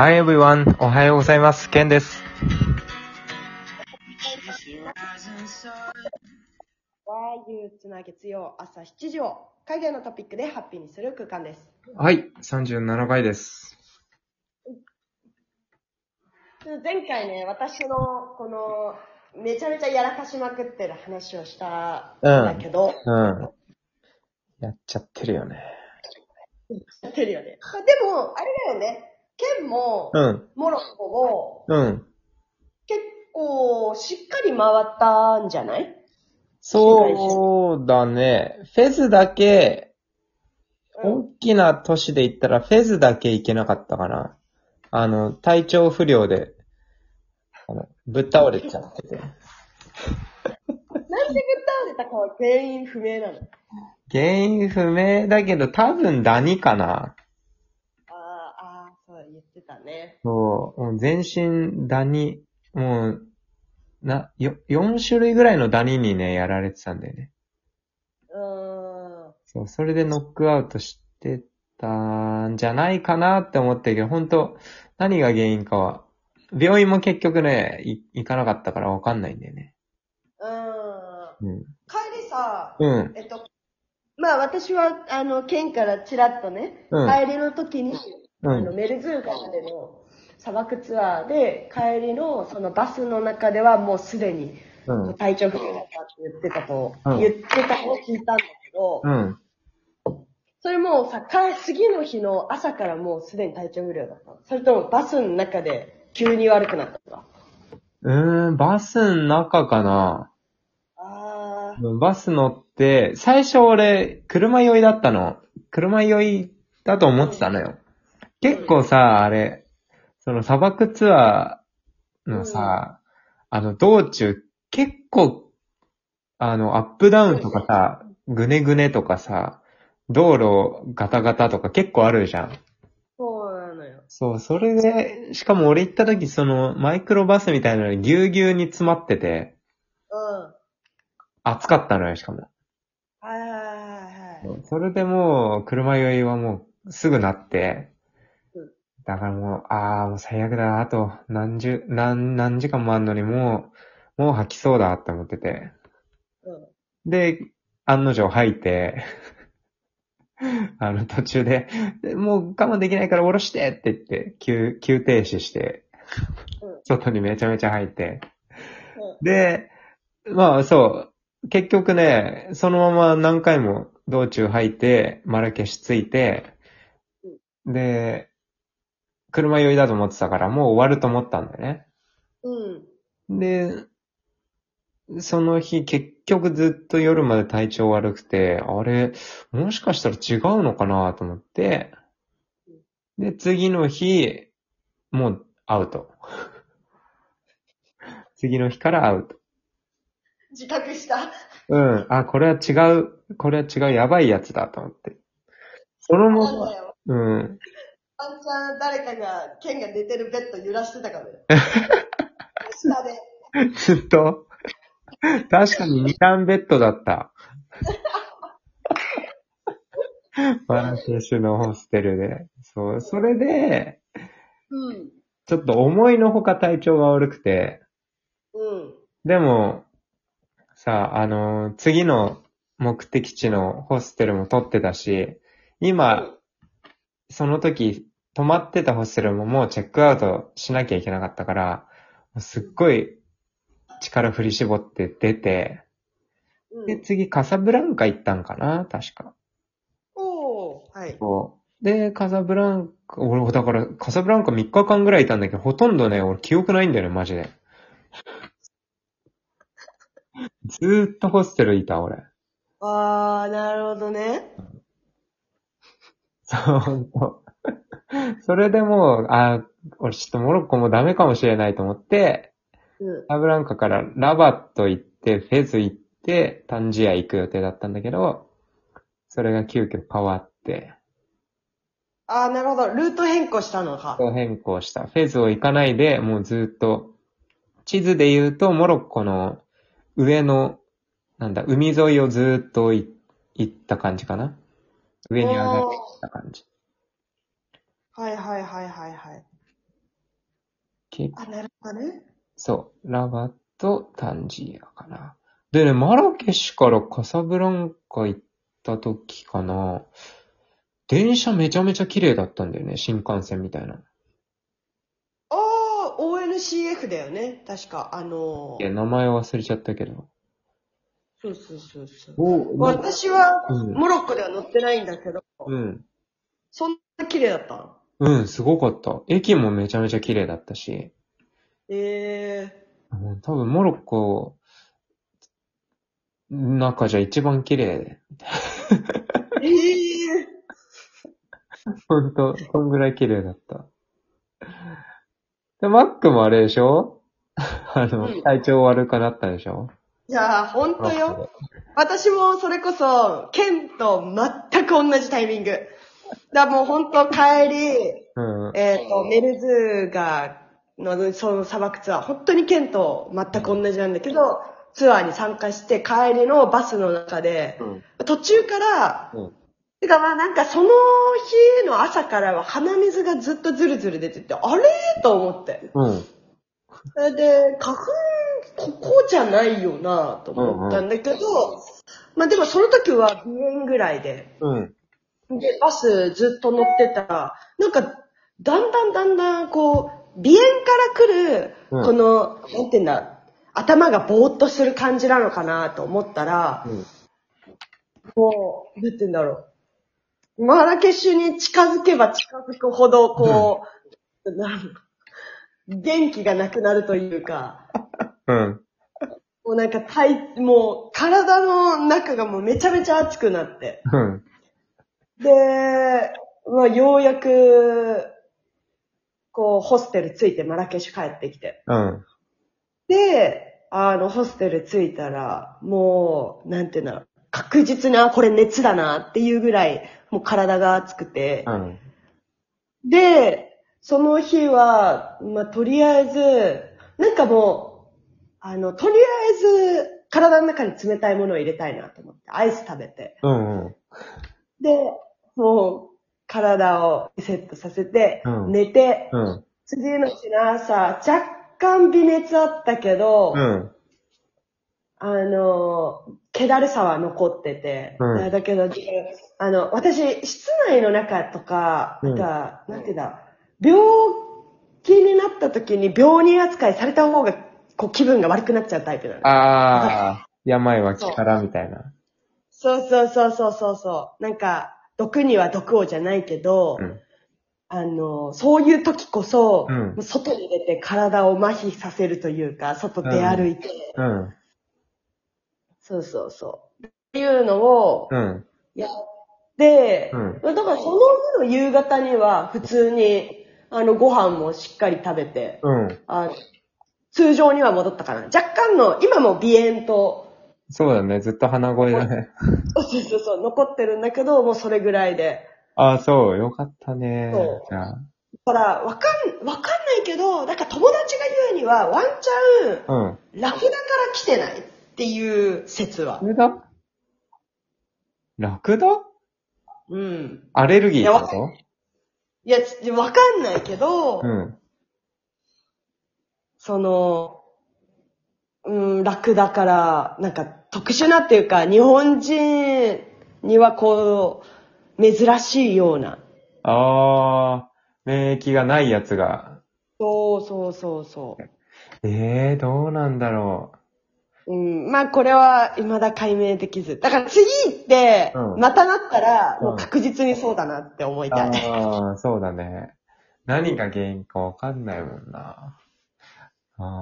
Hi everyone! おはようございます。ケンです。は憂鬱な月曜朝7時を海外のトピックでハッピーにする空間です。はい、37回です。前回ね、私のこのめちゃめちゃやらかしまくってる話をしたんだけど、うん。やっちゃってるよね。やってるよね。でも、あれだよね、ケンも、うん、モロッコもうん。結構しっかり回ったんじゃない？そうだね。フェズだけ、うん。大きな都市で言ったらフェズだけ行けなかったかな。あの、体調不良で、あのぶっ倒れちゃってて。なんでぶっ倒れたかは原因不明なの？原因不明だけど多分ダニかな。たね。そう、もう全身ダニ、もう、な、よ、4種類ぐらいのダニにね、やられてたんだよね。うーん。そう、それでノックアウトしてたんじゃないかなって思ってるけど、本当何が原因かは、病院も結局ね、い行かなかったからわかんないんだよね。うーん。うん。帰りさ、うん。えっと、まあ私は、あの、県からちらっとね、うん帰りの時に、うんあの、。メルズーカまでの砂漠ツアーで、帰りのそのバスの中ではもうすでにうん。体調不良だったって言ってたと、うん言ってたのを聞いたんだけど、うん。それもうさ、帰次の日の朝からもうすでに体調不良だったのそれともバスの中で急に悪くなったのうーん、バスの中かなあー、バス乗って、最初俺、車酔いだったの。車酔いだと思ってたのよ。結構さ、あれ、その砂漠ツアーのさ、あの道中、結構、あの、アップダウンとかさ、ぐねぐねとかさ、道路ガタガタとか結構あるじゃん。そうなのよ。そう、それで、しかも俺行った時そのマイクロバスみたいなのにぎゅうぎゅうに詰まってて、うん。暑かったのよ、しかも。はいはいはいはい。それでもう、車酔いはもう、すぐなってうん、だからもう、ああ、もう最悪だ、あと。何十、何、何時間もあんのにもう、もう吐きそうだって思ってて。うん。で、案の定吐いて、あの途中で、でもう我慢できないから降ろしてって言って、急、急停止して。うん、外にめちゃめちゃ吐いて。うん。で、まあそう、結局ね、そのまま何回も道中吐いて、マラケシュついて、で、車酔いだと思ってたからもう終わると思ったんだよね。うん。で、その日結局ずっと夜まで体調悪くて、あれ、もしかしたら違うのかなと思って、で、次の日、もうアウト。次の日からアウト。自覚した？うん。あ、これは違う、これは違う、やばいやつだと思って。そのまま。うん。ワンちゃん誰かが、ケンが寝てるベッド揺らしてたからよ。下で。ずっと、確かに二段ベッドだった。マラケシュのホステルで。そう、それで、うん。ちょっと思いのほか体調が悪くて、うん。でも、さ、あの、次の目的地のホステルも取ってたし、今、その時、泊まってたホステルももうチェックアウトしなきゃいけなかったから、すっごい力振り絞って出て、うん。で、次カサブランカ行ったんかな確か。おー。はい。で、カサブランカ、俺、だから、カサブランカ3日間ぐらいいたんだけど、ほとんどね、俺記憶ないんだよね、マジで。ずーっとホステルいた、俺。あー、なるほどね。そう。それでもう、あ、俺ちょっとモロッコもうダメかもしれないと思って、うん。カサブランカからラバット行って、フェズ行って、タンジア行く予定だったんだけど、それが急遽変わって、あー、なるほど。ルート変更したのか。変更した。フェズを行かないで、もうずっと、地図で言うと、モロッコの上の、なんだ、海沿いをずっとい行った感じかな。上に上がってきた感じ。はいはいはいはいはい。けあ、なるほどね。そう、ラバとタンジアかな。でね、マラケシュからカサブランカ行った時かな。電車めちゃめちゃ綺麗だったんだよね、新幹線みたいな。ああ、ONCF だよね。確か、あのいや、名前忘れちゃったけど。そうそうそうそう。お私は、うん。モロッコでは乗ってないんだけど、うん。そんな綺麗だったの？うん、すごかった。駅もめちゃめちゃ綺麗だったし。えうん多分モロッコ、中じゃ一番綺麗。えええほんと、そんぐらい綺麗だった。で、マックもあれでしょ？あの、うん体調悪くなったでしょ？いやー、ほんとよ。私もそれこそ、ケンと全く同じタイミング。だもうほんと帰り、うん。えっ、と、メルズが、の、その砂漠ツアー、本当にケンと全く同じなんだけど、ツアーに参加して帰りのバスの中で、うん。途中から、うんてかまあなんかその日の朝からは鼻水がずっとズルズル出てて、あれと思って。うん。それで、花粉、ここじゃないよなと思ったんだけど、まあでもその時は鼻炎ぐらいで、うん。で、バスずっと乗ってたら、なんか、だんだんだんだん、こう、鼻炎から来る、うんこの、なんて言うんだ、頭がぼーっとする感じなのかなと思ったら、うん。もう、なんて言うんだろう。マラケシュに近づけば近づくほど、こう、なん元気がなくなるというか、うん。もうなんか体、もう体の中がもうめちゃめちゃ熱くなって。うん。で、まあ、ようやく、こう、ホステル着いてマラケシュ帰ってきて。うん。で、あの、ホステル着いたら、もう、なんていうの、確実に、あ、これ熱だなっていうぐらい、もう体が熱くて。うん。で、その日は、まあ、とりあえず、なんかもう、あの、とりあえず、体の中に冷たいものを入れたいなと思って、アイス食べて。うん。うん。で、もう、体をリセットさせて、うん寝て、うん。次の日の朝、若干微熱あったけど、うん。あの、気だるさは残ってて、うんだけど、あの、私、室内の中とか、うんあとは、なんていうんだ、病気になった時に病人扱いされた方が、こう、気分が悪くなっちゃうタイプなの。ああ、病は気からみたいな。そうそうそうそうそうそう。なんか、毒には毒をじゃないけど、うん。あの、そういう時こそ、うん外に出て体を麻痺させるというか、外出歩いて、うん。そうそうそう。っていうのをうん。やって、うん。だからその日の夕方には普通に、あの、ご飯もしっかり食べて、うん。あ通常には戻ったかな。若干の、今も鼻炎と、そうだね。ずっと鼻声だね。そうそうそう、残ってるんだけど、もうそれぐらいで。ああ、そう。よかったねそう。じゃあ。だから、わかん、わかんないけど、なんか友達が言うには、ワンチャン、うん。ラクダから来てないっていう説は。ラクダ？ラクダ？うん。アレルギーってこいや、つわかんないけど、とうん。その、うん、ラクダから、なんか特殊なっていうか、日本人にはこう、珍しいような。ああ、免疫がないやつが。そうそうそうそう。ええー、どうなんだろうん、まあこれは未だ解明できず。だから次行って、うんまたなったら、うんもう確実にそうだなって思いうたい。ああ、そうだね。何が原因かわかんないもんな。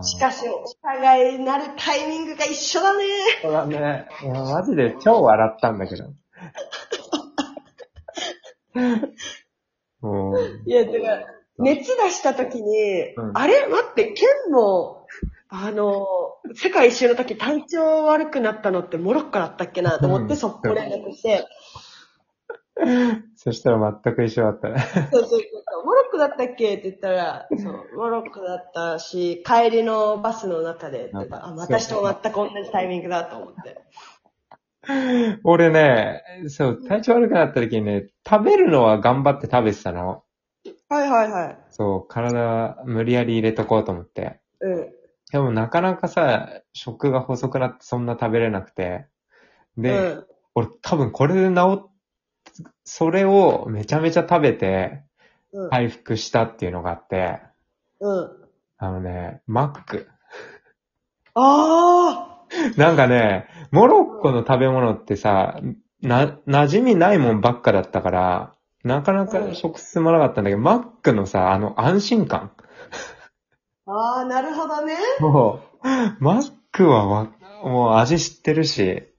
しかし、お互いなるタイミングが一緒だね。そうだね。いや、マジで超笑ったんだけど。いや、てか、熱出した時に、うんあれ？待って、ケンも、あの、世界一周の時体調悪くなったのってモロッコだったっけなと思って、うん速攻連絡して、そしたら全く一緒だったね。そうそうそうモロッコだったっけって言ったら、そう、モロッコだったし、帰りのバスの中であ、私と全く同じタイミングだと思って。俺ね、そう、体調悪くなった時にね、食べるのは頑張って食べてたの。はいはいはい。そう、体無理やり入れとこうと思って。うん。でもなかなかさ、食が細くなってそんな食べれなくて。で、うん。俺多分これで治っ、それをめちゃめちゃ食べてうん。回復したっていうのがあって、うん。あのね、マック。あ なんかね、モロッコの食べ物ってさ、な、馴染みないもんばっかだったから、なかなか食進まなかったんだけど、マックのさ、あの安心感。あ。ああ、なるほどね。もう、マックはわ、もう味知ってるし、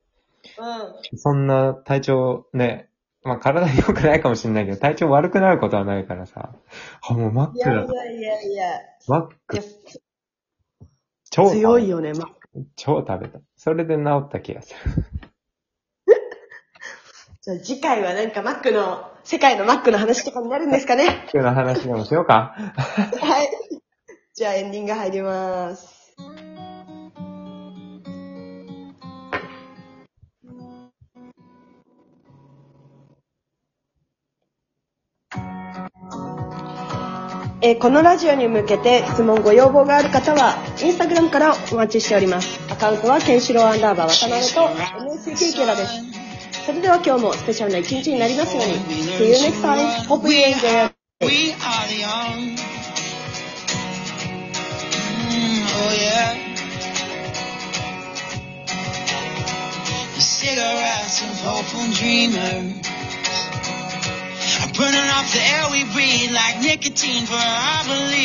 うん。そんな体調ね、まあ体良くないかもしれないけど、体調悪くなることはないからさ、あ、もうマックだいやい。やいやいや。マッいクや、超食べ強いよね、ま。超食べた。それで治った気がする。じゃあ次回はなんかマックの、世界のマックの話とかになるんですかね。マックの話でもしようか。はい。じゃあエンディング入ります。えーこのラジオに向けて質問ご要望がある方は、インスタグラムからお待ちしております。アカウントは、ケンシロウアンダーバー渡辺と MSK キャラです。それでは今日もスペシャルな一日になりますように。See you next time. Hope you enjoy. We are the young. Mm, oh yeah. Cigarettes of hopeful dreamers burning off the air we breathe like nicotine for our belief.